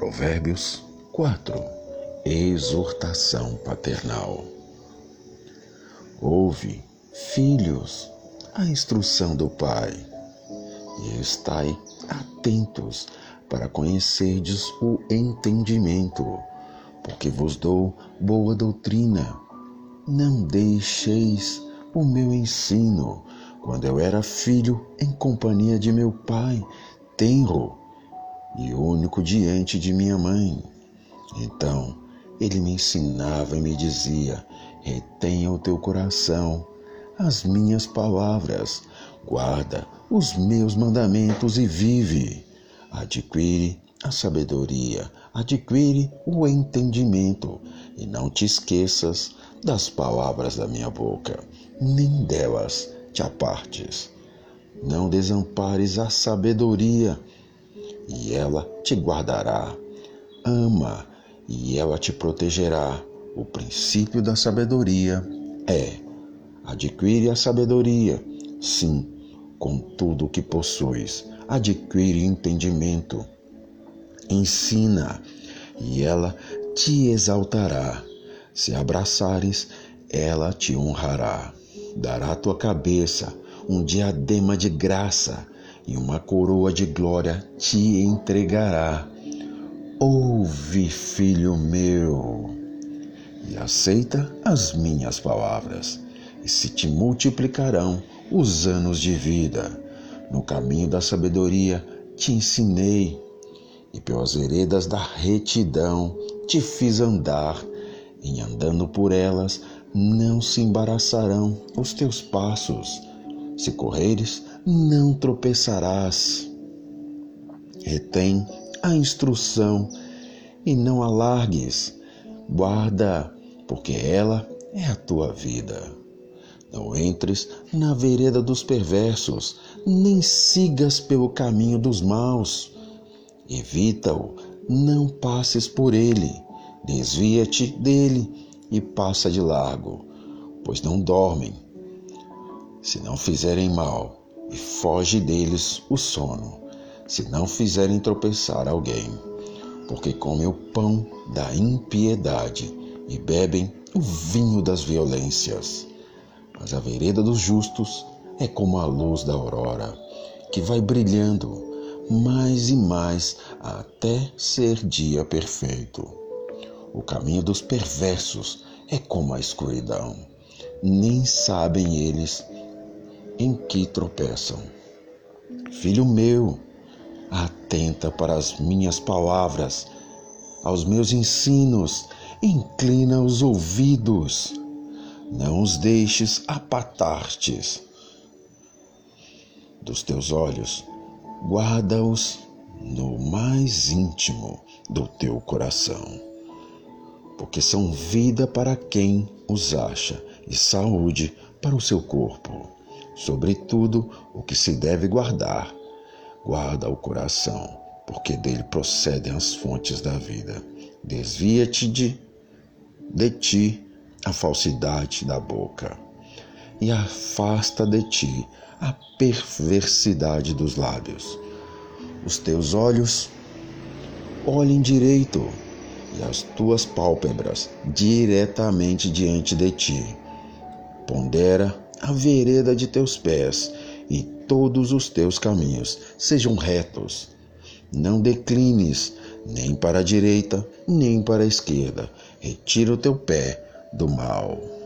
Provérbios 4 Exortação paternal. Ouve, filhos, a instrução do Pai, e estai atentos para conhecerdes o entendimento, porque vos dou boa doutrina. Não deixeis o meu ensino, quando eu era filho em companhia de meu pai, tenro e único diante de minha mãe. Então ele me ensinava e me dizia: retenha o teu coração as minhas palavras, guarda os meus mandamentos e vive. Adquire a sabedoria, adquire o entendimento e não te esqueças das palavras da minha boca, nem delas te apartes. Não desampares a sabedoria, e ela te guardará. Ama, e ela te protegerá. O princípio da sabedoria é: adquire a sabedoria, sim, com tudo o que possuis. Adquire entendimento. Ensina, e ela te exaltará. Se abraçares, ela te honrará. Dará à tua cabeça um diadema de graça e uma coroa de glória te entregará. Ouve, filho meu, e aceita as minhas palavras, e se te multiplicarão os anos de vida. No caminho da sabedoria te ensinei, e pelas veredas da retidão te fiz andar, em andando por elas não se embaraçarão os teus passos. Se correres, não tropeçarás. Retém a instrução e não alargues. Guarda, porque ela é a tua vida. Não entres na vereda dos perversos, nem sigas pelo caminho dos maus. Evita-o, não passes por ele. Desvia-te dele e passa de largo, pois não dormem. Se não fizerem mal, e foge deles o sono, se não fizerem tropeçar alguém, porque comem o pão da impiedade e bebem o vinho das violências. Mas a vereda dos justos é como a luz da aurora, que vai brilhando mais e mais até ser dia perfeito. O caminho dos perversos é como a escuridão. Nem sabem eles em que tropeçam. Filho meu, atenta para as minhas palavras, aos meus ensinos, inclina os ouvidos, não os deixes apatar-te dos teus olhos, guarda-os no mais íntimo do teu coração porque são vida para quem os acha e saúde para o seu corpo. Sobretudo, o que se deve guardar, guarda o coração, porque dele procedem as fontes da vida. Desvia-te de, de ti a falsidade da boca e afasta de ti a perversidade dos lábios. Os teus olhos olhem direito e as tuas pálpebras diretamente diante de ti. Pondera a vereda de teus pés e todos os teus caminhos sejam retos. Não declines nem para a direita, nem para a esquerda. Retira o teu pé do mal.